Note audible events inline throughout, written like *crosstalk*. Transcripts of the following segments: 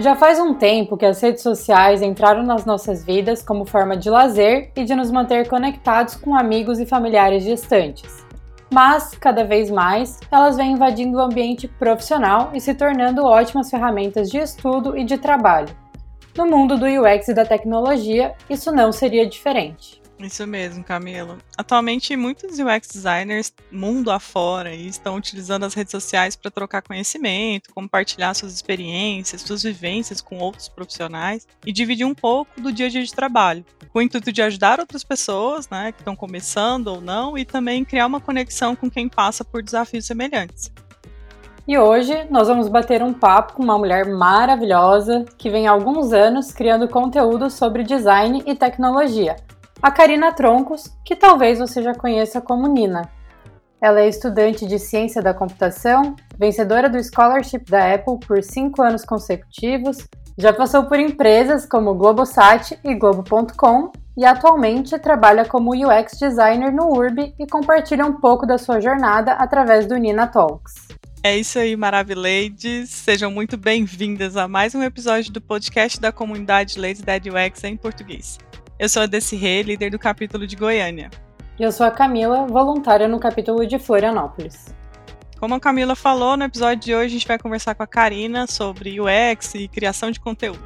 Já faz um tempo que as redes sociais entraram nas nossas vidas como forma de lazer e de nos manter conectados com amigos e familiares distantes. Mas, cada vez mais, elas vêm invadindo o ambiente profissional e se tornando ótimas ferramentas de estudo e de trabalho. No mundo do UX e da tecnologia, isso não seria diferente. Isso mesmo, Camila. Atualmente, muitos UX designers, mundo afora, estão utilizando as redes sociais para trocar conhecimento, compartilhar suas experiências, suas vivências com outros profissionais e dividir um pouco do dia a dia de trabalho, com o intuito de ajudar outras pessoas, né, que estão começando ou não, e também criar uma conexão com quem passa por desafios semelhantes. E hoje nós vamos bater um papo com uma mulher maravilhosa que vem há alguns anos criando conteúdo sobre design e tecnologia a Karina Troncos, que talvez você já conheça como Nina. Ela é estudante de ciência da computação, vencedora do Scholarship da Apple por cinco anos consecutivos, já passou por empresas como Globosat e Globo.com e atualmente trabalha como UX designer no Urb e compartilha um pouco da sua jornada através do Nina Talks. É isso aí, Maravilades. Sejam muito bem-vindas a mais um episódio do podcast da comunidade Lady Dead UX em português. Eu sou a Desirê, líder do capítulo de Goiânia. E eu sou a Camila, voluntária no capítulo de Florianópolis. Como a Camila falou, no episódio de hoje a gente vai conversar com a Karina sobre UX e criação de conteúdo.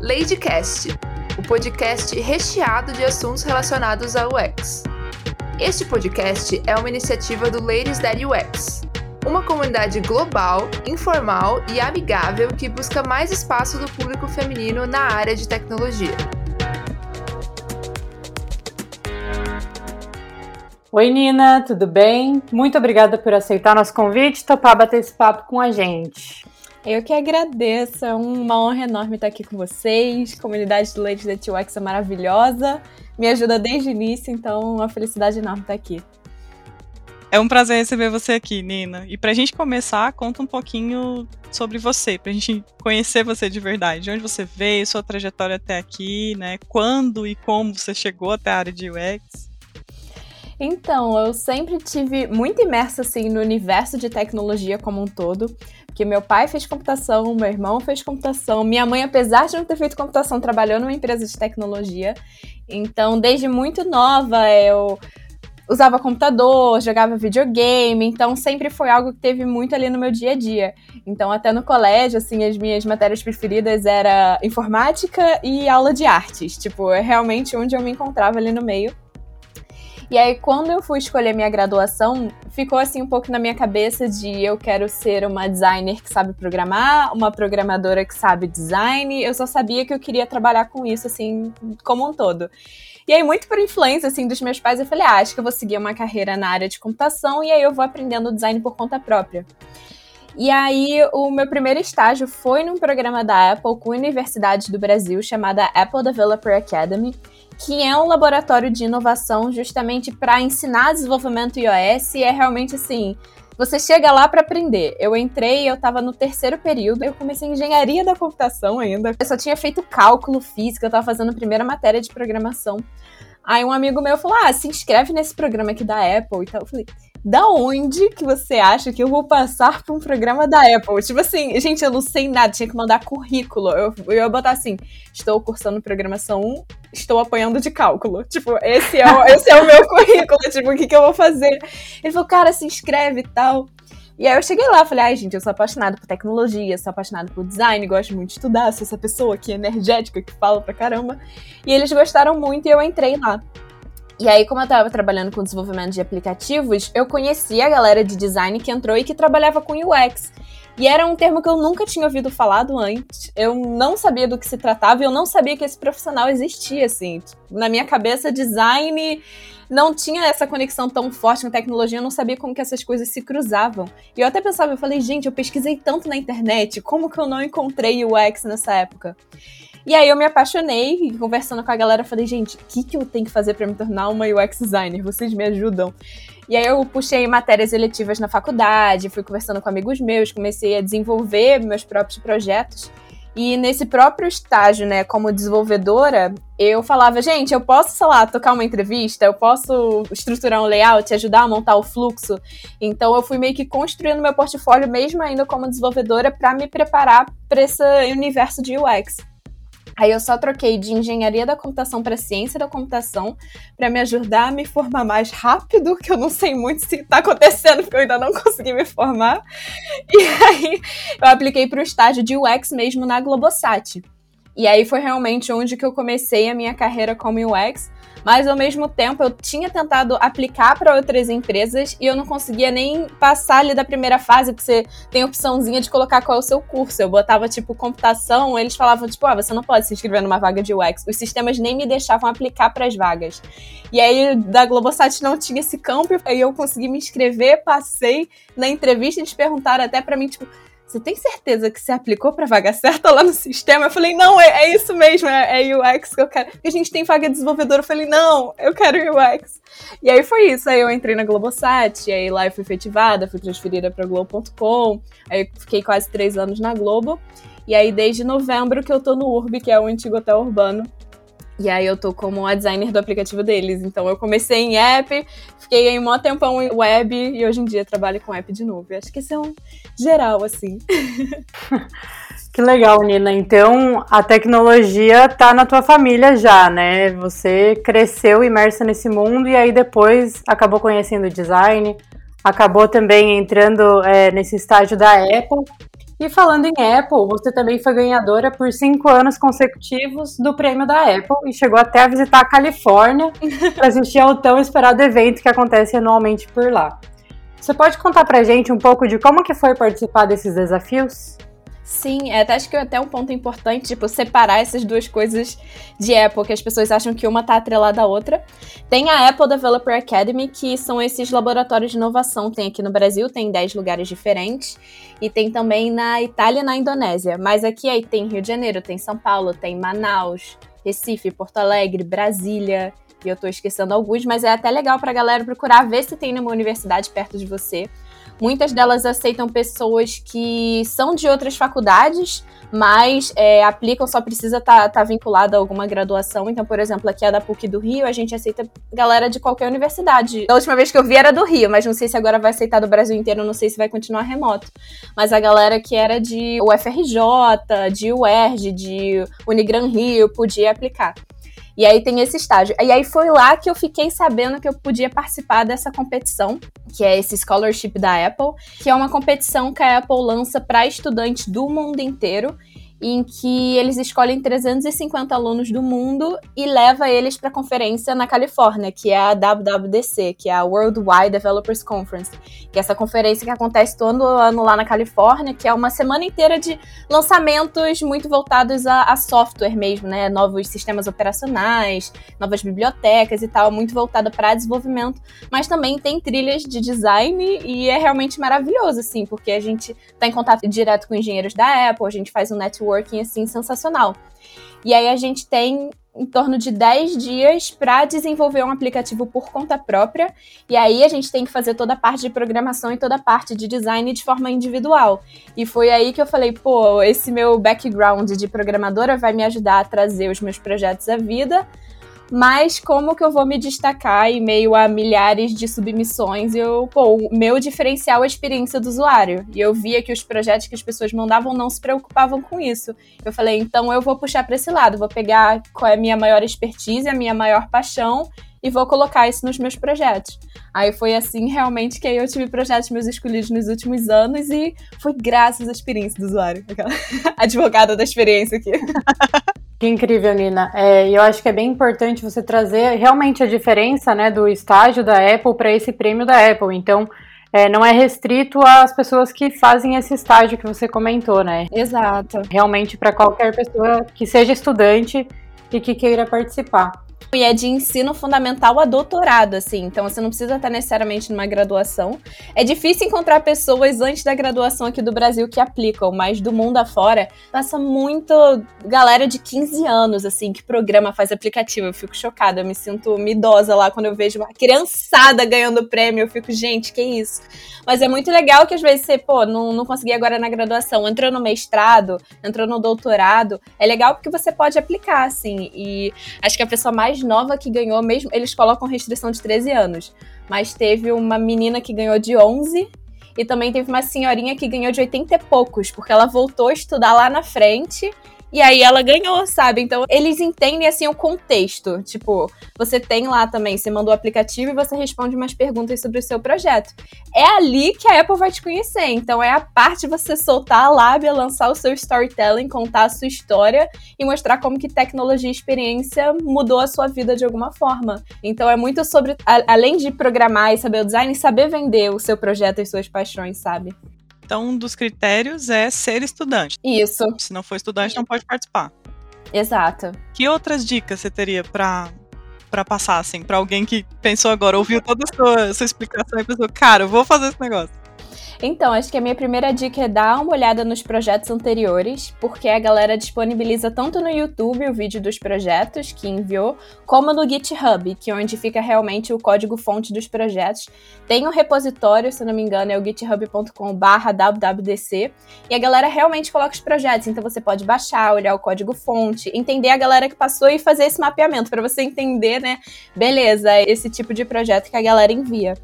Ladycast, o podcast recheado de assuntos relacionados ao UX. Este podcast é uma iniciativa do Ladies That UX, uma comunidade global, informal e amigável que busca mais espaço do público feminino na área de tecnologia. Oi, Nina, tudo bem? Muito obrigada por aceitar nosso convite e topar bater esse papo com a gente. Eu que agradeço, é uma honra enorme estar aqui com vocês. A comunidade do Leite da TUX é maravilhosa, me ajuda desde o início, então uma felicidade enorme estar aqui. É um prazer receber você aqui, Nina. E pra gente começar, conta um pouquinho sobre você, pra gente conhecer você de verdade. De onde você veio, sua trajetória até aqui, né? Quando e como você chegou até a área de UX. Então, eu sempre tive muito imersa assim no universo de tecnologia como um todo, porque meu pai fez computação, meu irmão fez computação, minha mãe, apesar de não ter feito computação, trabalhou numa empresa de tecnologia. Então, desde muito nova, eu usava computador, jogava videogame, então sempre foi algo que teve muito ali no meu dia a dia. Então, até no colégio, assim, as minhas matérias preferidas era informática e aula de artes. Tipo, é realmente onde eu me encontrava ali no meio. E aí, quando eu fui escolher minha graduação, ficou assim um pouco na minha cabeça de eu quero ser uma designer que sabe programar, uma programadora que sabe design. Eu só sabia que eu queria trabalhar com isso, assim, como um todo. E aí, muito por influência, assim, dos meus pais, eu falei, ah, acho que eu vou seguir uma carreira na área de computação e aí eu vou aprendendo design por conta própria. E aí, o meu primeiro estágio foi num programa da Apple com universidades do Brasil chamada Apple Developer Academy, que é um laboratório de inovação justamente para ensinar desenvolvimento iOS e é realmente assim, você chega lá para aprender. Eu entrei, eu estava no terceiro período, eu comecei engenharia da computação ainda. Eu só tinha feito cálculo físico, eu estava fazendo a primeira matéria de programação. Aí um amigo meu falou: "Ah, se inscreve nesse programa aqui da Apple" e tal. Eu falei: da onde que você acha que eu vou passar para um programa da Apple? Tipo assim, gente, eu não sei nada, tinha que mandar currículo. Eu, eu ia botar assim: estou cursando programação 1, estou apanhando de cálculo. Tipo, esse é o, esse é o meu *laughs* currículo. Tipo, o que, que eu vou fazer? Ele falou: cara, se inscreve e tal. E aí eu cheguei lá, falei, ai, gente, eu sou apaixonada por tecnologia, sou apaixonada por design, gosto muito de estudar, sou essa pessoa aqui energética que fala pra caramba. E eles gostaram muito e eu entrei lá. E aí, como eu tava trabalhando com desenvolvimento de aplicativos, eu conheci a galera de design que entrou e que trabalhava com UX. E era um termo que eu nunca tinha ouvido falado antes. Eu não sabia do que se tratava e eu não sabia que esse profissional existia, assim. Na minha cabeça, design não tinha essa conexão tão forte com tecnologia, eu não sabia como que essas coisas se cruzavam. E eu até pensava, eu falei, gente, eu pesquisei tanto na internet, como que eu não encontrei UX nessa época? E aí eu me apaixonei conversando com a galera, falei, gente, o que, que eu tenho que fazer para me tornar uma UX designer? Vocês me ajudam. E aí eu puxei matérias eletivas na faculdade, fui conversando com amigos meus, comecei a desenvolver meus próprios projetos. E nesse próprio estágio, né, como desenvolvedora, eu falava, gente, eu posso, sei lá, tocar uma entrevista, eu posso estruturar um layout, ajudar a montar o fluxo. Então eu fui meio que construindo meu portfólio mesmo ainda como desenvolvedora para me preparar para esse universo de UX. Aí eu só troquei de engenharia da computação para ciência da computação para me ajudar a me formar mais rápido, que eu não sei muito se está acontecendo, porque eu ainda não *laughs* consegui me formar. E aí eu apliquei para o estágio de UX mesmo na Globosat. E aí foi realmente onde que eu comecei a minha carreira como UX mas ao mesmo tempo eu tinha tentado aplicar para outras empresas e eu não conseguia nem passar ali da primeira fase, porque você tem opçãozinha de colocar qual é o seu curso. Eu botava tipo computação, eles falavam tipo, ah, você não pode se inscrever numa vaga de UX. Os sistemas nem me deixavam aplicar para as vagas. E aí da Globosat não tinha esse campo, aí eu consegui me inscrever, passei na entrevista, eles perguntaram até para mim tipo, você tem certeza que você aplicou para vaga certa lá no sistema? Eu falei, não, é, é isso mesmo, é, é, UX que eu quero. Porque a gente tem vaga de desenvolvedor. Eu falei, não, eu quero UX. E aí foi isso. Aí eu entrei na Globosat, aí lá eu fui efetivada, fui transferida para Globo.com. Aí fiquei quase três anos na Globo. E aí desde novembro que eu tô no Urb, que é o antigo hotel urbano, e aí eu tô como a designer do aplicativo deles. Então eu comecei em app, fiquei em um tempão em web e hoje em dia trabalho com app de novo. Eu acho que isso é um geral, assim. *laughs* Que legal, Nina. Então, a tecnologia tá na tua família já, né? Você cresceu imersa nesse mundo e aí depois acabou conhecendo design, acabou também entrando é, nesse estágio da Apple e falando em Apple, você também foi ganhadora por cinco anos consecutivos do prêmio da Apple e chegou até a visitar a Califórnia *laughs* para assistir ao tão esperado evento que acontece anualmente por lá. Você pode contar pra gente um pouco de como que foi participar desses desafios? Sim, é, até acho que é até um ponto importante, tipo, separar essas duas coisas de Apple, que as pessoas acham que uma tá atrelada à outra. Tem a Apple Developer Academy, que são esses laboratórios de inovação. Tem aqui no Brasil, tem 10 lugares diferentes. E tem também na Itália e na Indonésia. Mas aqui aí tem Rio de Janeiro, tem São Paulo, tem Manaus, Recife, Porto Alegre, Brasília. E eu tô esquecendo alguns, mas é até legal pra galera procurar ver se tem numa universidade perto de você. Muitas delas aceitam pessoas que são de outras faculdades, mas é, aplicam, só precisa estar tá, tá vinculada a alguma graduação. Então, por exemplo, aqui é da PUC do Rio, a gente aceita galera de qualquer universidade. A última vez que eu vi era do Rio, mas não sei se agora vai aceitar do Brasil inteiro, não sei se vai continuar remoto. Mas a galera que era de UFRJ, de UERJ, de Unigran Rio, podia aplicar. E aí tem esse estágio. E aí foi lá que eu fiquei sabendo que eu podia participar dessa competição, que é esse scholarship da Apple, que é uma competição que a Apple lança para estudantes do mundo inteiro em que eles escolhem 350 alunos do mundo e leva eles para a conferência na Califórnia, que é a WWDC, que é a Worldwide Developers Conference, que é essa conferência que acontece todo ano lá na Califórnia, que é uma semana inteira de lançamentos muito voltados a, a software mesmo, né, novos sistemas operacionais, novas bibliotecas e tal, muito voltada para desenvolvimento, mas também tem trilhas de design e é realmente maravilhoso assim, porque a gente está em contato direto com engenheiros da Apple, a gente faz um network networking assim sensacional. E aí a gente tem em torno de 10 dias para desenvolver um aplicativo por conta própria. E aí a gente tem que fazer toda a parte de programação e toda a parte de design de forma individual. E foi aí que eu falei, pô, esse meu background de programadora vai me ajudar a trazer os meus projetos à vida mas como que eu vou me destacar em meio a milhares de submissões? Eu, pô, o meu diferencial é a experiência do usuário. E eu via que os projetos que as pessoas mandavam não se preocupavam com isso. Eu falei, então eu vou puxar para esse lado, vou pegar qual é a minha maior expertise, a minha maior paixão e vou colocar isso nos meus projetos. Aí foi assim realmente que eu tive projetos meus escolhidos nos últimos anos e foi graças à experiência do usuário. *laughs* Aquela advogada da experiência aqui. *laughs* Que incrível, Nina. É, eu acho que é bem importante você trazer realmente a diferença né, do estágio da Apple para esse prêmio da Apple. Então, é, não é restrito às pessoas que fazem esse estágio que você comentou, né? Exato. Realmente para qualquer pessoa que seja estudante e que queira participar. E é de ensino fundamental a doutorado, assim. Então você não precisa estar necessariamente numa graduação. É difícil encontrar pessoas antes da graduação aqui do Brasil que aplicam, mas do mundo afora passa muito galera de 15 anos, assim, que programa faz aplicativo. Eu fico chocada, eu me sinto idosa lá quando eu vejo uma criançada ganhando prêmio. Eu fico, gente, que isso? Mas é muito legal que às vezes você, pô, não, não consegui agora na graduação, entrou no mestrado, entrou no doutorado. É legal porque você pode aplicar, assim. E acho que a pessoa mais nova que ganhou, mesmo, eles colocam restrição de 13 anos. Mas teve uma menina que ganhou de 11 e também teve uma senhorinha que ganhou de 80 e poucos, porque ela voltou a estudar lá na frente e aí ela ganhou, sabe? Então eles entendem assim o contexto. Tipo, você tem lá também, você manda o aplicativo e você responde umas perguntas sobre o seu projeto. É ali que a Apple vai te conhecer. Então é a parte de você soltar a lábia, lançar o seu storytelling, contar a sua história e mostrar como que tecnologia e experiência mudou a sua vida de alguma forma. Então é muito sobre, a, além de programar e saber o design, saber vender o seu projeto e suas paixões, sabe? Então, um dos critérios é ser estudante. Isso. Se não for estudante, não pode participar. Exato. Que outras dicas você teria para para passar assim, para alguém que pensou agora, ouviu toda a sua, sua explicação e pensou, cara, eu vou fazer esse negócio? Então, acho que a minha primeira dica é dar uma olhada nos projetos anteriores, porque a galera disponibiliza tanto no YouTube o vídeo dos projetos que enviou, como no GitHub, que é onde fica realmente o código-fonte dos projetos. Tem um repositório, se não me engano, é o github.com/wwdc, e a galera realmente coloca os projetos, então você pode baixar, olhar o código-fonte, entender a galera que passou e fazer esse mapeamento para você entender, né? Beleza, esse tipo de projeto que a galera envia.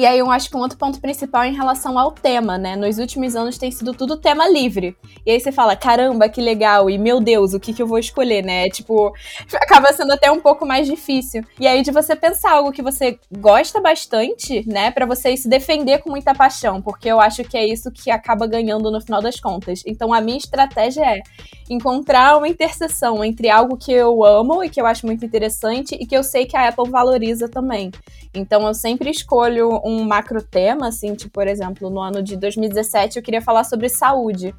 E aí eu acho que um outro ponto principal é em relação ao tema, né? Nos últimos anos tem sido tudo tema livre. E aí você fala, caramba, que legal, e meu Deus, o que, que eu vou escolher, né? Tipo, *laughs* acaba sendo até um pouco mais difícil. E aí de você pensar algo que você gosta bastante, né? para você se defender com muita paixão, porque eu acho que é isso que acaba ganhando no final das contas. Então a minha estratégia é encontrar uma interseção entre algo que eu amo e que eu acho muito interessante e que eu sei que a Apple valoriza também. Então eu sempre escolho macro tema, assim, tipo, por exemplo, no ano de 2017 eu queria falar sobre saúde.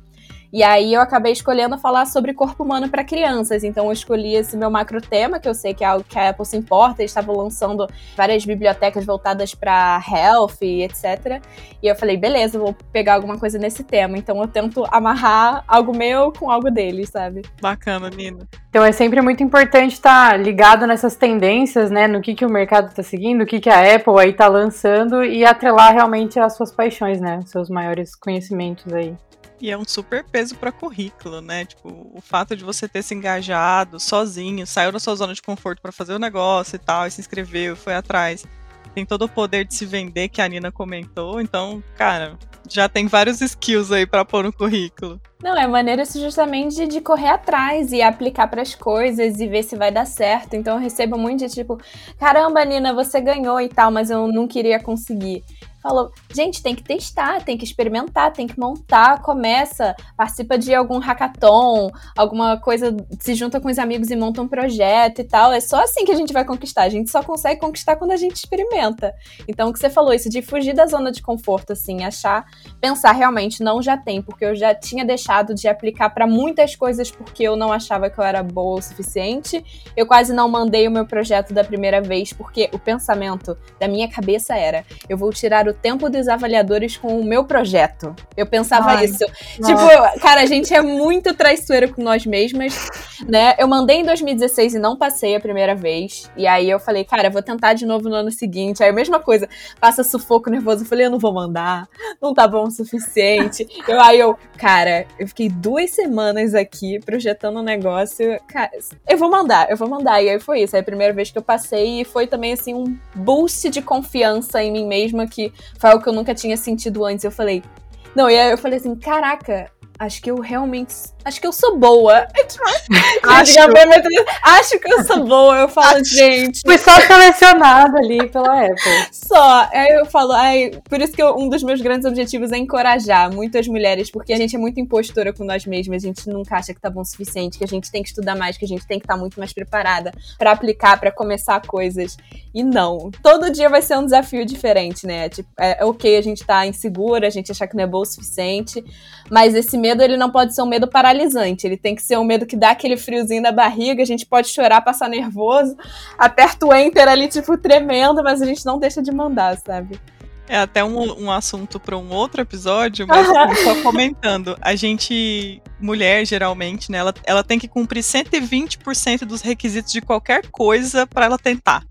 E aí eu acabei escolhendo falar sobre corpo humano para crianças. Então eu escolhi esse meu macro tema, que eu sei que é algo que a Apple se importa. Eles estavam lançando várias bibliotecas voltadas para health e etc. E eu falei, beleza, vou pegar alguma coisa nesse tema. Então eu tento amarrar algo meu com algo deles, sabe? Bacana, Nina. Então é sempre muito importante estar ligado nessas tendências, né? No que, que o mercado está seguindo, o que, que a Apple aí está lançando e atrelar realmente as suas paixões, né? Os seus maiores conhecimentos aí. E é um super peso para currículo, né? Tipo, o fato de você ter se engajado sozinho, saiu da sua zona de conforto para fazer o negócio e tal, e se inscreveu, foi atrás. Tem todo o poder de se vender que a Nina comentou, então, cara, já tem vários skills aí para pôr no currículo. Não, é maneira justamente de, de correr atrás e aplicar para as coisas e ver se vai dar certo. Então eu recebo muito de tipo, caramba, Nina, você ganhou e tal, mas eu não queria conseguir falou: gente, tem que testar, tem que experimentar, tem que montar, começa, participa de algum hackathon, alguma coisa, se junta com os amigos e monta um projeto e tal. É só assim que a gente vai conquistar. A gente só consegue conquistar quando a gente experimenta. Então, o que você falou, isso de fugir da zona de conforto, assim, achar, pensar realmente, não já tem, porque eu já tinha deixado de aplicar para muitas coisas porque eu não achava que eu era boa o suficiente. Eu quase não mandei o meu projeto da primeira vez porque o pensamento da minha cabeça era: eu vou tirar o o tempo dos avaliadores com o meu projeto. Eu pensava Ai, isso. Nossa. Tipo, cara, a gente é muito traiçoeira com nós mesmas, né? Eu mandei em 2016 e não passei a primeira vez. E aí eu falei, cara, vou tentar de novo no ano seguinte. Aí a mesma coisa, passa sufoco nervoso. Eu falei, eu não vou mandar, não tá bom o suficiente. eu, aí eu, cara, eu fiquei duas semanas aqui projetando um negócio. Cara, eu vou mandar, eu vou mandar. E aí foi isso. Aí a primeira vez que eu passei e foi também assim um boost de confiança em mim mesma que foi algo que eu nunca tinha sentido antes. Eu falei. Não, e aí eu falei assim: caraca, acho que eu realmente acho que eu sou boa. *laughs* acho, acho que eu sou boa. Eu falo, acho, gente. Fui só selecionada ali pela Apple. Só. Aí eu falo, ai, por isso que eu, um dos meus grandes objetivos é encorajar muitas mulheres, porque a gente é muito impostora com nós mesmas, a gente nunca acha que tá bom o suficiente, que a gente tem que estudar mais, que a gente tem que estar tá muito mais preparada para aplicar, para começar coisas. E não. Todo dia vai ser um desafio diferente, né? Tipo, é, é ok a gente tá insegura, a gente achar que não é bom o suficiente, mas esse medo ele não pode ser um medo para paralisante. Ele tem que ser um medo que dá aquele friozinho na barriga, a gente pode chorar, passar nervoso, aperta o enter ali, tipo, tremendo, mas a gente não deixa de mandar, sabe? É até um, um assunto para um outro episódio, mas só comentando. A gente, mulher, geralmente, né, ela, ela tem que cumprir 120% dos requisitos de qualquer coisa para ela tentar.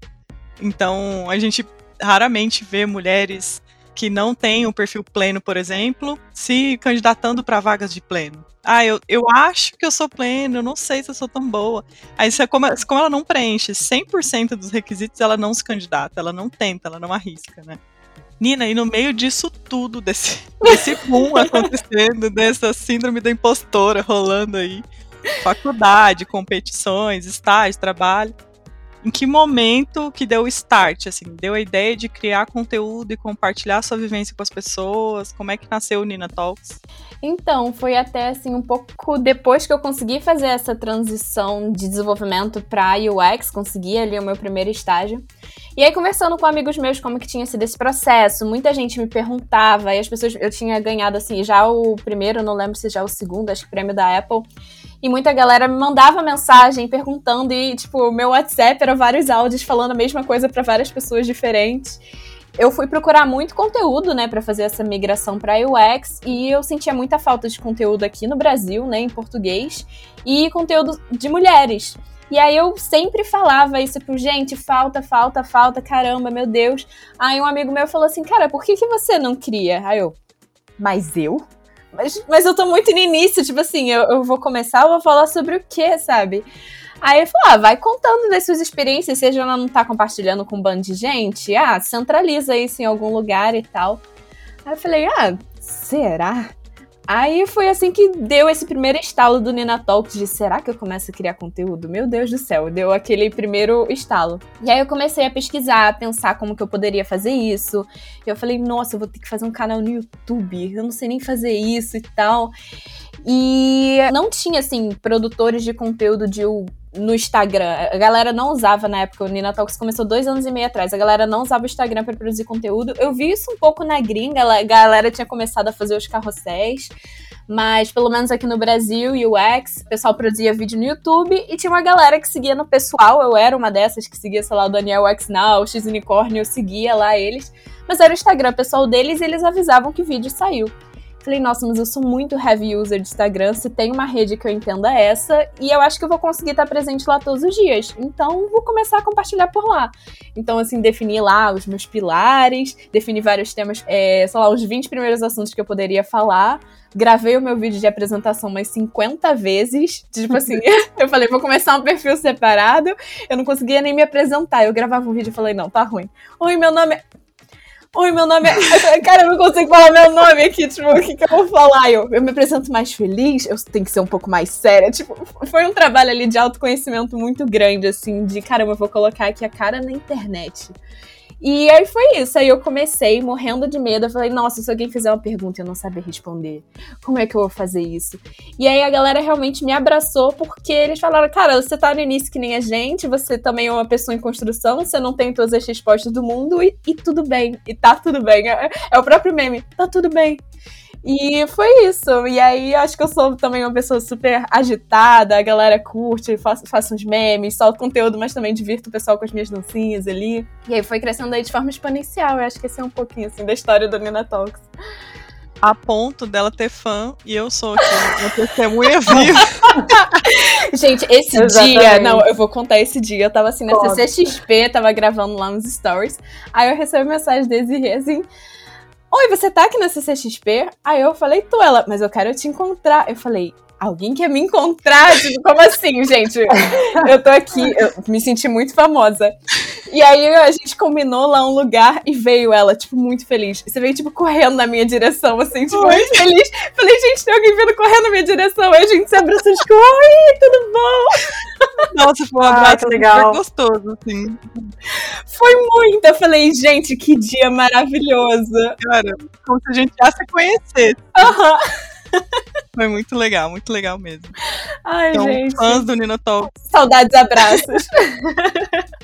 Então, a gente raramente vê mulheres que não têm o perfil pleno, por exemplo, se candidatando para vagas de pleno. Ah, eu, eu acho que eu sou pleno, eu não sei se eu sou tão boa. Aí, é como, como ela não preenche 100% dos requisitos, ela não se candidata, ela não tenta, ela não arrisca, né? Nina, e no meio disso tudo, desse, *laughs* desse boom acontecendo, dessa síndrome da impostora rolando aí, faculdade, competições, estágio, trabalho, em que momento que deu o start, assim, deu a ideia de criar conteúdo e compartilhar sua vivência com as pessoas? Como é que nasceu o Nina Talks? Então, foi até assim um pouco depois que eu consegui fazer essa transição de desenvolvimento para UX, consegui ali o meu primeiro estágio. E aí conversando com amigos meus como que tinha sido esse processo, muita gente me perguntava, e as pessoas eu tinha ganhado assim, já o primeiro, não lembro se já o segundo, acho que prêmio da Apple. E muita galera me mandava mensagem perguntando e tipo, o meu WhatsApp era vários áudios falando a mesma coisa para várias pessoas diferentes eu fui procurar muito conteúdo, né, para fazer essa migração para UX e eu sentia muita falta de conteúdo aqui no Brasil, né, em português, e conteúdo de mulheres. E aí eu sempre falava isso pro gente, falta, falta, falta, caramba, meu Deus. Aí um amigo meu falou assim, cara, por que, que você não cria? Aí eu, mas eu? Mas, mas eu tô muito no início, tipo assim, eu, eu vou começar, eu vou falar sobre o quê, sabe? Aí ele falou: ah, vai contando das suas experiências, seja ela não tá compartilhando com um bando de gente, ah, centraliza isso em algum lugar e tal. Aí eu falei: ah, será? Aí foi assim que deu esse primeiro estalo do Nina Talks de será que eu começo a criar conteúdo? Meu Deus do céu, deu aquele primeiro estalo. E aí eu comecei a pesquisar, a pensar como que eu poderia fazer isso. E eu falei, nossa, eu vou ter que fazer um canal no YouTube, eu não sei nem fazer isso e tal. E não tinha, assim, produtores de conteúdo de no Instagram. A galera não usava na época, o Nina Talks começou dois anos e meio atrás. A galera não usava o Instagram para produzir conteúdo. Eu vi isso um pouco na gringa, a galera tinha começado a fazer os carrosséis. Mas pelo menos aqui no Brasil, UX, o pessoal produzia vídeo no YouTube e tinha uma galera que seguia no pessoal. Eu era uma dessas que seguia, sei lá, o Daniel X Now, o X Unicorn, eu seguia lá eles. Mas era o Instagram pessoal deles e eles avisavam que vídeo saiu. Falei, nossa, mas eu sou muito heavy user de Instagram. Se tem uma rede que eu entenda é essa, e eu acho que eu vou conseguir estar presente lá todos os dias. Então, vou começar a compartilhar por lá. Então, assim, defini lá os meus pilares, defini vários temas, é, sei lá, os 20 primeiros assuntos que eu poderia falar. Gravei o meu vídeo de apresentação umas 50 vezes. Tipo assim, *laughs* eu falei, vou começar um perfil separado. Eu não conseguia nem me apresentar. Eu gravava um vídeo e falei, não, tá ruim. Oi, meu nome é. Oi, meu nome é. *laughs* Cara, eu não consigo falar meu nome aqui. Tipo, o que, que eu vou falar? Eu, eu me apresento mais feliz, eu tenho que ser um pouco mais séria. Tipo, foi um trabalho ali de autoconhecimento muito grande, assim, de caramba, eu vou colocar aqui a cara na internet. E aí foi isso. Aí eu comecei morrendo de medo. Eu falei, nossa, se alguém fizer uma pergunta e eu não saber responder, como é que eu vou fazer isso? E aí a galera realmente me abraçou porque eles falaram, cara, você tá no início que nem a gente, você também é uma pessoa em construção, você não tem todas as respostas do mundo e, e tudo bem. E tá tudo bem. É, é o próprio meme, tá tudo bem. E foi isso. E aí acho que eu sou também uma pessoa super agitada, a galera curte, faço, faço uns memes, solto conteúdo, mas também divirto o pessoal com as minhas dancinhas ali. E aí foi crescendo aí de forma exponencial. Eu acho que esse é um pouquinho assim da história do Nina Talks. A ponto dela ter fã e eu sou aqui uma testemunha viva. *laughs* Gente, esse Exatamente. dia, não, eu vou contar esse dia. Eu tava assim na Pode. CCXP, tava gravando lá uns stories. Aí eu recebi mensagem desse assim. Oi, você tá aqui na CCXP? Aí eu falei, tu, ela, mas eu quero te encontrar. Eu falei, alguém quer me encontrar? Tipo, como assim, gente? Eu tô aqui, eu me senti muito famosa. E aí a gente combinou lá um lugar e veio ela, tipo, muito feliz. Você veio, tipo, correndo na minha direção, assim, tipo, Oi. muito feliz. Falei, gente, tem alguém vindo correndo na minha direção. Aí a gente se abraçou, tipo, oi, tudo bom? Nossa, foi um abraço legal. gostoso, assim. Foi muito. Eu falei, gente, que dia maravilhoso. Cara, como se a gente já se conhecesse. Aham. Uhum. Foi muito legal, muito legal mesmo. Ai, então, gente. fãs do Nino Talk. Saudades abraços.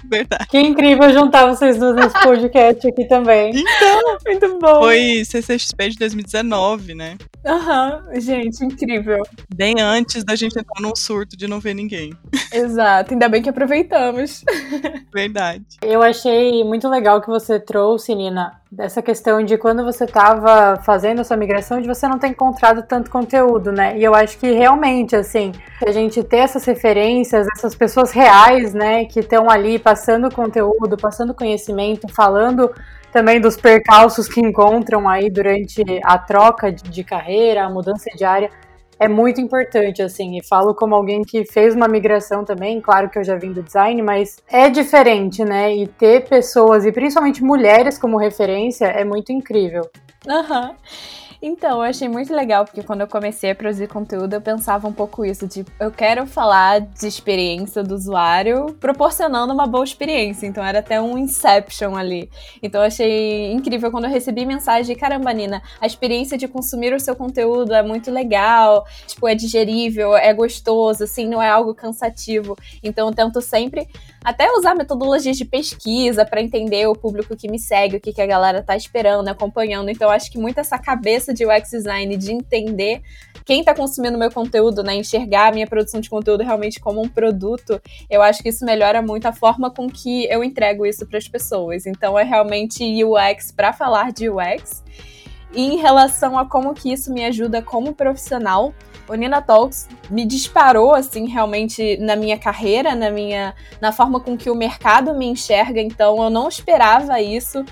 Verdade. Que incrível juntar vocês duas nesse podcast aqui também. Então, muito bom. Foi CCXP de 2019, né? Aham, uhum. gente, incrível. Bem antes da gente entrar num surto de não ver ninguém. Exato, ainda bem que aproveitamos. Verdade. Eu achei muito legal que você trouxe, Nina, dessa questão de quando você estava fazendo essa migração, de você não ter encontrado tanto conteúdo, né? E eu acho que realmente, assim, a gente ter essas referências, essas pessoas reais, né, que estão ali passando conteúdo, passando conhecimento, falando também dos percalços que encontram aí durante a troca de carreira, a mudança de área é muito importante, assim, e falo como alguém que fez uma migração também, claro que eu já vim do design, mas é diferente, né? E ter pessoas, e principalmente mulheres como referência, é muito incrível. Aham. Uhum. Então, eu achei muito legal, porque quando eu comecei a produzir conteúdo, eu pensava um pouco isso, de eu quero falar de experiência do usuário, proporcionando uma boa experiência. Então, era até um inception ali. Então, eu achei incrível quando eu recebi mensagem de, caramba, Nina, a experiência de consumir o seu conteúdo é muito legal, tipo, é digerível, é gostoso, assim, não é algo cansativo. Então, eu tento sempre até usar metodologias de pesquisa para entender o público que me segue, o que, que a galera tá esperando, acompanhando. Então, acho que muito essa cabeça de UX design, de entender quem está consumindo meu conteúdo, né, enxergar a minha produção de conteúdo realmente como um produto, eu acho que isso melhora muito a forma com que eu entrego isso para as pessoas. Então, é realmente UX para falar de UX. E em relação a como que isso me ajuda como profissional, o Nina Talks me disparou assim realmente na minha carreira, na minha na forma com que o mercado me enxerga, então eu não esperava isso.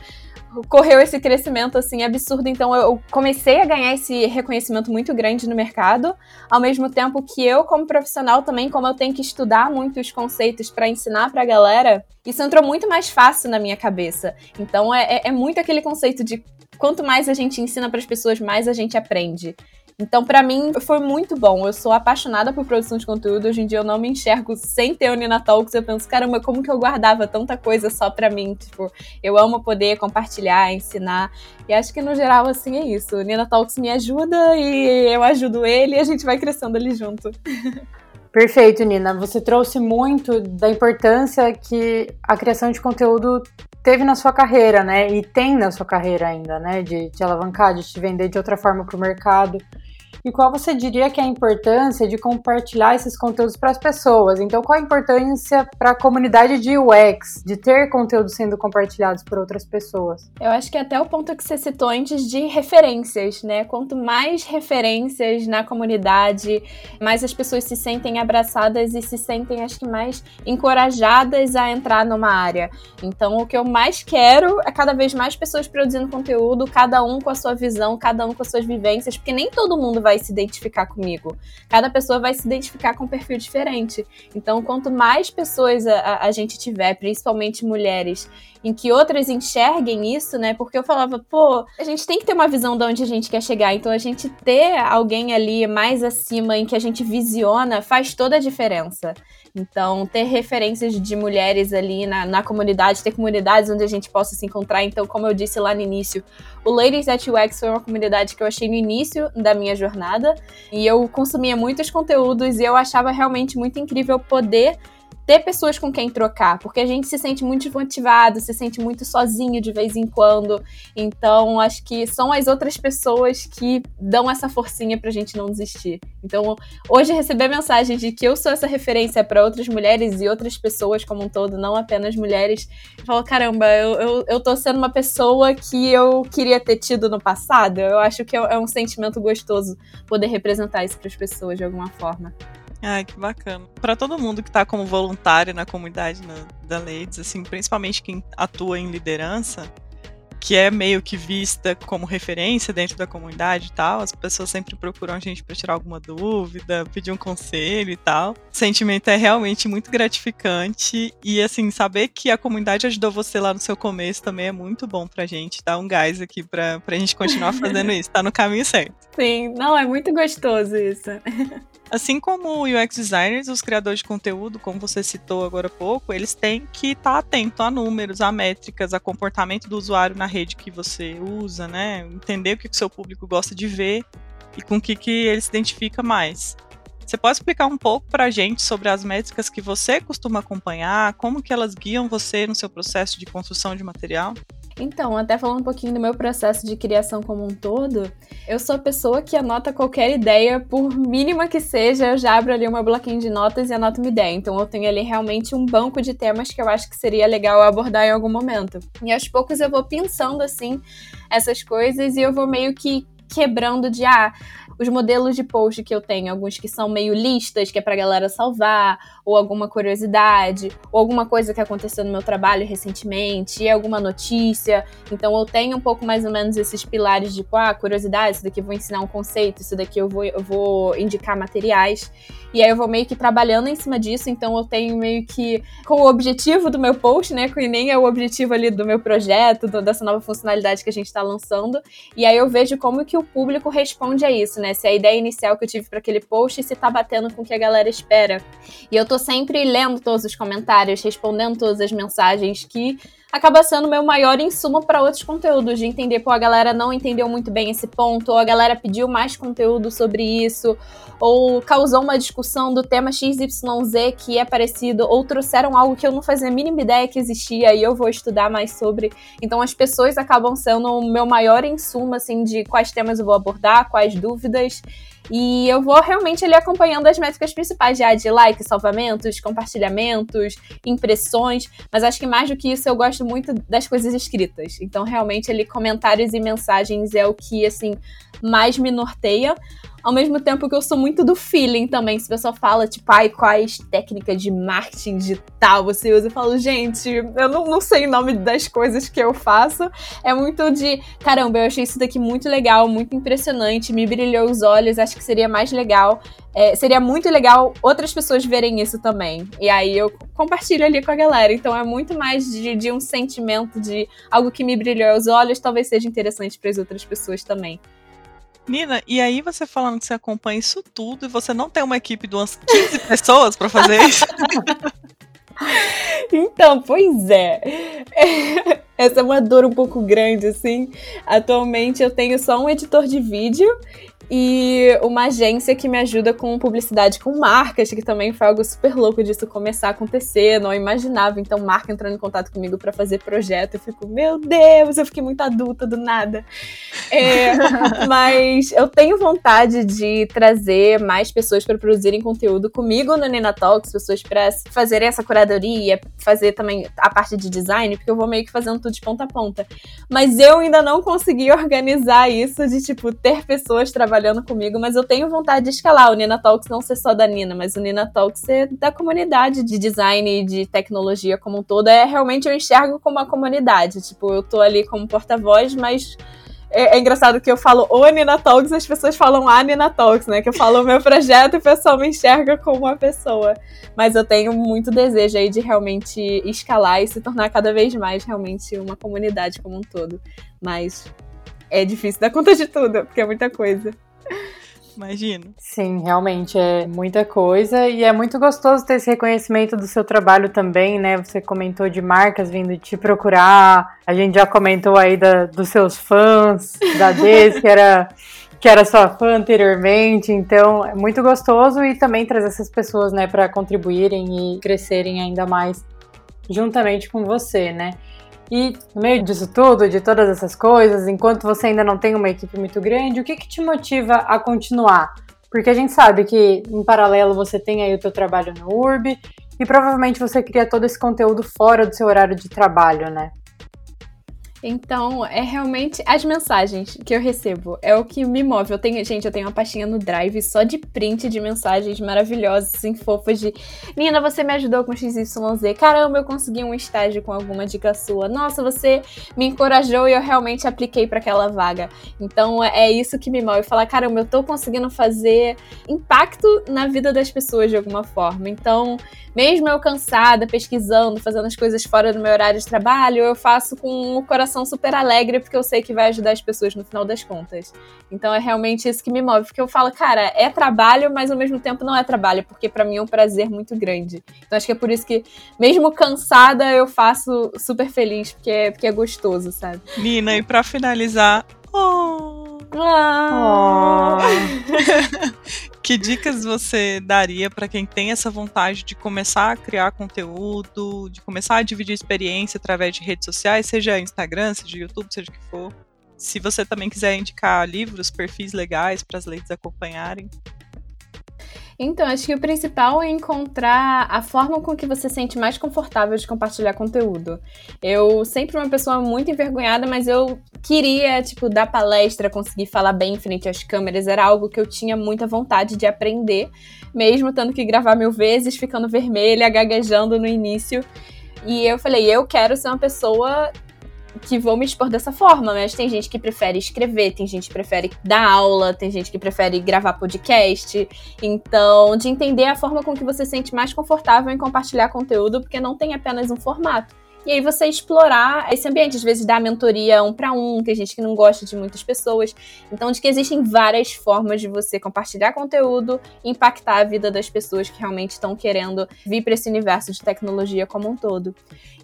Correu esse crescimento assim absurdo, então eu comecei a ganhar esse reconhecimento muito grande no mercado, ao mesmo tempo que eu como profissional também, como eu tenho que estudar muito os conceitos para ensinar para a galera, isso entrou muito mais fácil na minha cabeça. Então é, é, é muito aquele conceito de quanto mais a gente ensina para as pessoas, mais a gente aprende. Então, para mim, foi muito bom. Eu sou apaixonada por produção de conteúdo. Hoje em dia eu não me enxergo sem ter o Nina Talks. Eu penso, caramba, como que eu guardava tanta coisa só pra mim? Tipo, eu amo poder compartilhar, ensinar. E acho que no geral, assim, é isso. O Nina Talks me ajuda e eu ajudo ele e a gente vai crescendo ali junto. Perfeito, Nina. Você trouxe muito da importância que a criação de conteúdo teve na sua carreira, né? E tem na sua carreira ainda, né? De te alavancar, de te vender de outra forma para o mercado e qual você diria que é a importância de compartilhar esses conteúdos para as pessoas? Então, qual a importância para a comunidade de UX, de ter conteúdos sendo compartilhados por outras pessoas? Eu acho que até o ponto que você citou antes de referências, né? Quanto mais referências na comunidade, mais as pessoas se sentem abraçadas e se sentem, acho que, mais encorajadas a entrar numa área. Então, o que eu mais quero é cada vez mais pessoas produzindo conteúdo, cada um com a sua visão, cada um com as suas vivências, porque nem todo mundo vai vai se identificar comigo. Cada pessoa vai se identificar com um perfil diferente. Então, quanto mais pessoas a, a gente tiver, principalmente mulheres, em que outras enxerguem isso, né? Porque eu falava, pô, a gente tem que ter uma visão de onde a gente quer chegar. Então, a gente ter alguém ali mais acima em que a gente visiona faz toda a diferença. Então, ter referências de mulheres ali na, na comunidade, ter comunidades onde a gente possa se encontrar. Então, como eu disse lá no início, o Ladies at UX foi uma comunidade que eu achei no início da minha jornada. E eu consumia muitos conteúdos e eu achava realmente muito incrível poder ter pessoas com quem trocar, porque a gente se sente muito desmotivado, se sente muito sozinho de vez em quando. Então, acho que são as outras pessoas que dão essa forcinha pra gente não desistir. Então, hoje receber mensagem de que eu sou essa referência para outras mulheres e outras pessoas como um todo, não apenas mulheres, eu falo, caramba, eu, eu, eu tô sendo uma pessoa que eu queria ter tido no passado. Eu acho que é, é um sentimento gostoso poder representar isso para as pessoas de alguma forma. Ai, que bacana. Para todo mundo que tá como voluntário na comunidade na, da Ladies, assim, principalmente quem atua em liderança, que é meio que vista como referência dentro da comunidade e tal, as pessoas sempre procuram a gente para tirar alguma dúvida, pedir um conselho e tal. O sentimento é realmente muito gratificante e assim, saber que a comunidade ajudou você lá no seu começo também é muito bom pra gente, dar um gás aqui pra, pra gente continuar fazendo *laughs* isso, tá no caminho certo. Sim, não, é muito gostoso isso. *laughs* Assim como UX designers, os criadores de conteúdo, como você citou agora há pouco, eles têm que estar tá atento a números, a métricas, a comportamento do usuário na rede que você usa, né? Entender o que o seu público gosta de ver e com o que, que ele se identifica mais. Você pode explicar um pouco para a gente sobre as métricas que você costuma acompanhar, como que elas guiam você no seu processo de construção de material? Então, até falando um pouquinho do meu processo de criação como um todo, eu sou a pessoa que anota qualquer ideia, por mínima que seja, eu já abro ali uma bloquinho de notas e anoto uma ideia. Então, eu tenho ali realmente um banco de temas que eu acho que seria legal abordar em algum momento. E aos poucos eu vou pensando assim essas coisas e eu vou meio que quebrando de ah, os modelos de post que eu tenho, alguns que são meio listas, que é pra galera salvar, ou alguma curiosidade, ou alguma coisa que aconteceu no meu trabalho recentemente, alguma notícia. Então eu tenho um pouco mais ou menos esses pilares de, tipo, ah, curiosidade, isso daqui eu vou ensinar um conceito, isso daqui eu vou, eu vou indicar materiais. E aí eu vou meio que trabalhando em cima disso, então eu tenho meio que com o objetivo do meu post, né, que nem é o objetivo ali do meu projeto, do, dessa nova funcionalidade que a gente está lançando. E aí eu vejo como que o público responde a isso, né? Se a ideia inicial que eu tive para aquele post se tá batendo com o que a galera espera. E eu tô sempre lendo todos os comentários, respondendo todas as mensagens que acaba sendo meu maior insumo para outros conteúdos, de entender, pô, a galera não entendeu muito bem esse ponto, ou a galera pediu mais conteúdo sobre isso, ou causou uma discussão do tema XYZ que é parecido, ou trouxeram algo que eu não fazia a mínima ideia que existia e eu vou estudar mais sobre. Então as pessoas acabam sendo o meu maior insumo, assim, de quais temas eu vou abordar, quais dúvidas. E eu vou realmente ali acompanhando as métricas principais já de likes, salvamentos, compartilhamentos, impressões, mas acho que mais do que isso eu gosto muito das coisas escritas. Então realmente ali comentários e mensagens é o que assim mais me norteia. Ao mesmo tempo que eu sou muito do feeling também. Se a pessoa fala, tipo, ai, quais técnicas de marketing digital você usa, eu falo, gente, eu não, não sei o nome das coisas que eu faço. É muito de, caramba, eu achei isso daqui muito legal, muito impressionante, me brilhou os olhos, acho que seria mais legal. É, seria muito legal outras pessoas verem isso também. E aí eu compartilho ali com a galera. Então é muito mais de, de um sentimento de algo que me brilhou os olhos, talvez seja interessante para as outras pessoas também. Nina, e aí você falando que você acompanha isso tudo e você não tem uma equipe de umas 15 *laughs* pessoas para fazer isso? *laughs* Então, pois é. *laughs* Essa é uma dor um pouco grande, assim. Atualmente eu tenho só um editor de vídeo e uma agência que me ajuda com publicidade com marcas, que também foi algo super louco disso começar a acontecer, não imaginava. Então, marca entrando em contato comigo para fazer projeto, eu fico, meu Deus, eu fiquei muito adulta do nada. É, *laughs* mas eu tenho vontade de trazer mais pessoas para produzirem conteúdo comigo no Nina Talks, pessoas para fazerem essa curadoria, fazer também a parte de design, porque eu vou meio que fazendo tudo de ponta a ponta. Mas eu ainda não consegui organizar isso de, tipo, ter pessoas trabalhando trabalhando comigo, mas eu tenho vontade de escalar o Nina Talks não ser só da Nina, mas o Nina Talks ser da comunidade de design e de tecnologia como um todo. É realmente eu enxergo como uma comunidade. Tipo, eu tô ali como porta-voz, mas é, é, engraçado que eu falo o Nina Talks as pessoas falam a Nina Talks, né? Que eu falo o meu projeto e o pessoal me enxerga como uma pessoa. Mas eu tenho muito desejo aí de realmente escalar e se tornar cada vez mais realmente uma comunidade como um todo. Mas é difícil dar conta de tudo, porque é muita coisa. *laughs* Imagino. Sim, realmente é muita coisa e é muito gostoso ter esse reconhecimento do seu trabalho também, né? Você comentou de marcas vindo te procurar, a gente já comentou aí da, dos seus fãs, da Des, que era que era sua fã anteriormente, então é muito gostoso e também trazer essas pessoas, né, para contribuírem e crescerem ainda mais juntamente com você, né? E no meio disso tudo, de todas essas coisas, enquanto você ainda não tem uma equipe muito grande, o que, que te motiva a continuar? Porque a gente sabe que em paralelo você tem aí o teu trabalho no URB e provavelmente você cria todo esse conteúdo fora do seu horário de trabalho, né? Então, é realmente as mensagens que eu recebo. É o que me move. Eu tenho, gente, eu tenho uma pastinha no Drive só de print de mensagens maravilhosas, assim, fofas de Nina, você me ajudou com XYZ. Caramba, eu consegui um estágio com alguma dica sua. Nossa, você me encorajou e eu realmente apliquei para aquela vaga. Então, é isso que me move. Falar, caramba, eu tô conseguindo fazer impacto na vida das pessoas de alguma forma. Então, mesmo eu cansada, pesquisando, fazendo as coisas fora do meu horário de trabalho, eu faço com o coração super alegre, porque eu sei que vai ajudar as pessoas no final das contas. Então é realmente isso que me move, porque eu falo, cara, é trabalho, mas ao mesmo tempo não é trabalho, porque para mim é um prazer muito grande. Então acho que é por isso que, mesmo cansada, eu faço super feliz, porque é, porque é gostoso, sabe? Nina, e para finalizar, oh Ah. Oh. *laughs* que dicas você daria para quem tem essa vontade de começar a criar conteúdo, de começar a dividir experiência através de redes sociais, seja Instagram, seja YouTube, seja o que for? Se você também quiser indicar livros, perfis legais para as ladies acompanharem. Então, acho que o principal é encontrar a forma com que você se sente mais confortável de compartilhar conteúdo. Eu sempre uma pessoa muito envergonhada, mas eu queria, tipo, dar palestra, conseguir falar bem em frente às câmeras, era algo que eu tinha muita vontade de aprender, mesmo tendo que gravar mil vezes, ficando vermelha, gaguejando no início. E eu falei, eu quero ser uma pessoa que vou me expor dessa forma, mas tem gente que prefere escrever, tem gente que prefere dar aula, tem gente que prefere gravar podcast. Então, de entender a forma com que você se sente mais confortável em compartilhar conteúdo, porque não tem apenas um formato. E aí você explorar esse ambiente, às vezes dar mentoria um para um, tem gente que não gosta de muitas pessoas. Então, de que existem várias formas de você compartilhar conteúdo impactar a vida das pessoas que realmente estão querendo vir para esse universo de tecnologia como um todo.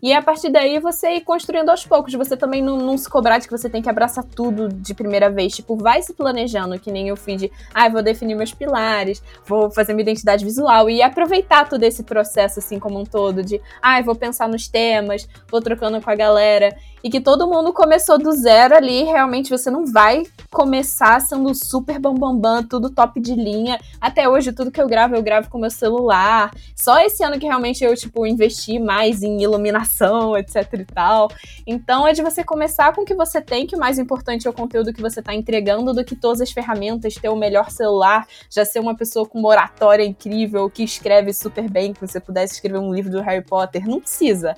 E a partir daí você ir construindo aos poucos, você também não, não se cobrar de que você tem que abraçar tudo de primeira vez. Tipo, vai se planejando, que nem eu fiz de, ah, vou definir meus pilares, vou fazer minha identidade visual e aproveitar todo esse processo assim como um todo de, ah, vou pensar nos temas, vou trocando com a galera. E que todo mundo começou do zero ali. Realmente você não vai começar sendo super bambambam, bam, bam, tudo top de linha. Até hoje, tudo que eu gravo, eu gravo com meu celular. Só esse ano que realmente eu, tipo, investi mais em iluminação, *laughs* etc e tal. Então é de você começar com o que você tem, que o mais importante é o conteúdo que você está entregando, do que todas as ferramentas, ter o melhor celular, já ser uma pessoa com uma oratória incrível, que escreve super bem, que você pudesse escrever um livro do Harry Potter. Não precisa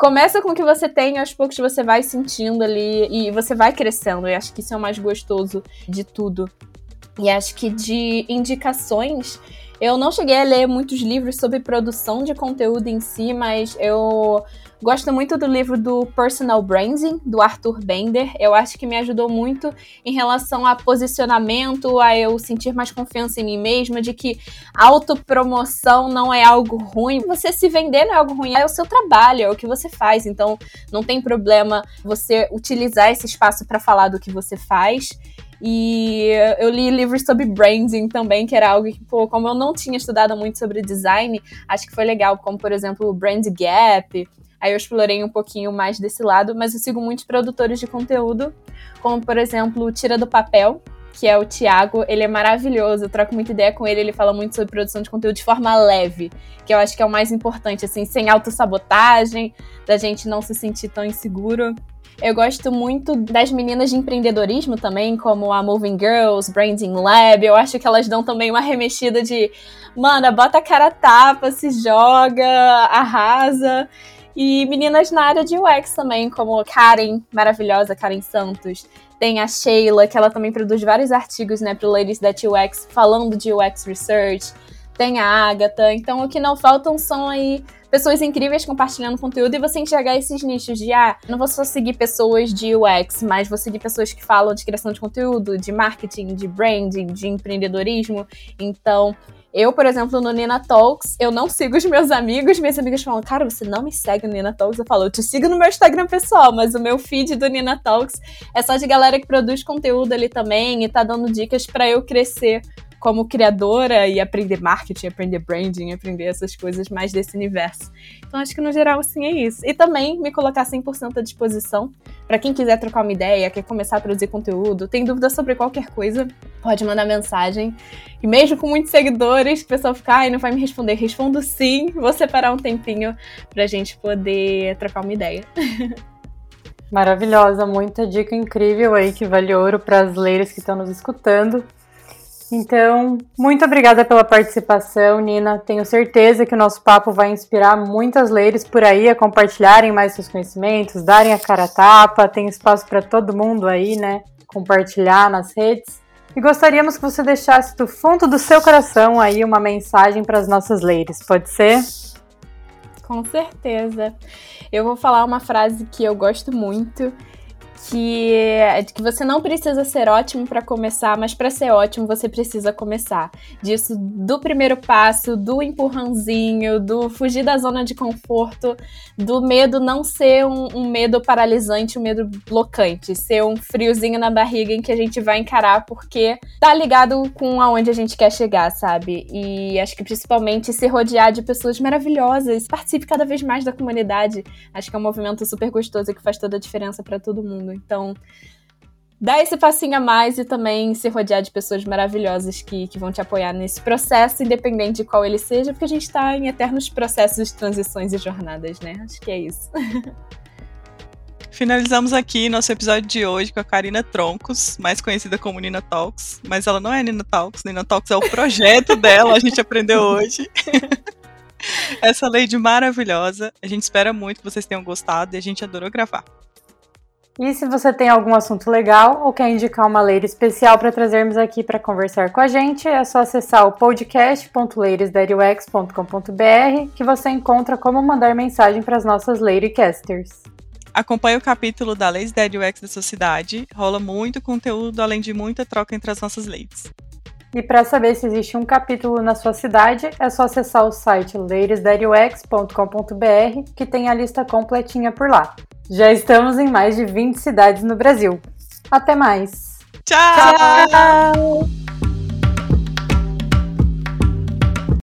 começa com o que você tem, aos poucos você vai sentindo ali e você vai crescendo. E acho que isso é o mais gostoso de tudo. E acho que de indicações, eu não cheguei a ler muitos livros sobre produção de conteúdo em si, mas eu Gosto muito do livro do Personal Branding, do Arthur Bender. Eu acho que me ajudou muito em relação a posicionamento, a eu sentir mais confiança em mim mesma, de que autopromoção não é algo ruim. Você se vender não é algo ruim, é o seu trabalho, é o que você faz. Então, não tem problema você utilizar esse espaço para falar do que você faz. E eu li livros sobre branding também, que era algo que, pô, como eu não tinha estudado muito sobre design, acho que foi legal, como por exemplo o Brand Gap, Aí eu explorei um pouquinho mais desse lado, mas eu sigo muitos produtores de conteúdo, como por exemplo o Tira do Papel, que é o Thiago. Ele é maravilhoso, eu troco muita ideia com ele, ele fala muito sobre produção de conteúdo de forma leve, que eu acho que é o mais importante, assim, sem autossabotagem, da gente não se sentir tão inseguro. Eu gosto muito das meninas de empreendedorismo também, como a Moving Girls, Branding Lab. Eu acho que elas dão também uma remexida de, mana, bota a cara tapa, se joga, arrasa. E meninas na área de UX também, como Karen, maravilhosa Karen Santos. Tem a Sheila, que ela também produz vários artigos, né, pro Ladies That UX, falando de UX Research. Tem a Agatha. Então, o que não faltam são aí pessoas incríveis compartilhando conteúdo e você enxergar esses nichos de, ah, não vou só seguir pessoas de UX, mas vou seguir pessoas que falam de criação de conteúdo, de marketing, de branding, de empreendedorismo. Então, eu, por exemplo, no Nina Talks, eu não sigo os meus amigos. Minhas amigas falam, cara, você não me segue no Nina Talks. Eu falo, eu te sigo no meu Instagram pessoal, mas o meu feed do Nina Talks é só de galera que produz conteúdo ali também e tá dando dicas para eu crescer como criadora e aprender marketing, aprender branding, aprender essas coisas mais desse universo. Então acho que no geral sim é isso. E também me colocar 100% à disposição para quem quiser trocar uma ideia, quer começar a produzir conteúdo, tem dúvida sobre qualquer coisa, pode mandar mensagem. E mesmo com muitos seguidores, o pessoal fica, ai, não vai me responder. Respondo sim, vou separar um tempinho pra gente poder trocar uma ideia. *laughs* Maravilhosa, muita dica incrível aí que vale ouro para as leiras que estão nos escutando. Então, muito obrigada pela participação, Nina. Tenho certeza que o nosso papo vai inspirar muitas leires por aí a compartilharem mais seus conhecimentos, darem a cara a tapa. Tem espaço para todo mundo aí, né? Compartilhar nas redes. E gostaríamos que você deixasse do fundo do seu coração aí uma mensagem para as nossas leires. Pode ser? Com certeza. Eu vou falar uma frase que eu gosto muito, que, que você não precisa ser ótimo para começar, mas para ser ótimo você precisa começar. Disso do primeiro passo, do empurrãozinho, do fugir da zona de conforto, do medo não ser um, um medo paralisante, um medo blocante, ser um friozinho na barriga em que a gente vai encarar porque tá ligado com aonde a gente quer chegar, sabe? E acho que principalmente se rodear de pessoas maravilhosas, participe cada vez mais da comunidade. Acho que é um movimento super gostoso que faz toda a diferença para todo mundo. Então, dá esse passinho a mais e também se rodear de pessoas maravilhosas que, que vão te apoiar nesse processo, independente de qual ele seja, porque a gente está em eternos processos de transições e jornadas, né? Acho que é isso. *laughs* Finalizamos aqui nosso episódio de hoje com a Karina Troncos, mais conhecida como Nina Talks, mas ela não é Nina Talks, Nina Talks é o projeto *laughs* dela, a gente aprendeu hoje. *laughs* Essa lady maravilhosa. A gente espera muito que vocês tenham gostado e a gente adorou gravar. E se você tem algum assunto legal ou quer indicar uma lady especial para trazermos aqui para conversar com a gente, é só acessar o podcast.ladiesdaddywax.com.br que você encontra como mandar mensagem para as nossas ladycasters. Acompanhe o capítulo da Ladies Dead UX da sua cidade. Rola muito conteúdo, além de muita troca entre as nossas ladies. E para saber se existe um capítulo na sua cidade, é só acessar o site ladiesdaddyux.com.br, que tem a lista completinha por lá. Já estamos em mais de 20 cidades no Brasil. Até mais! Tchau! Tchau.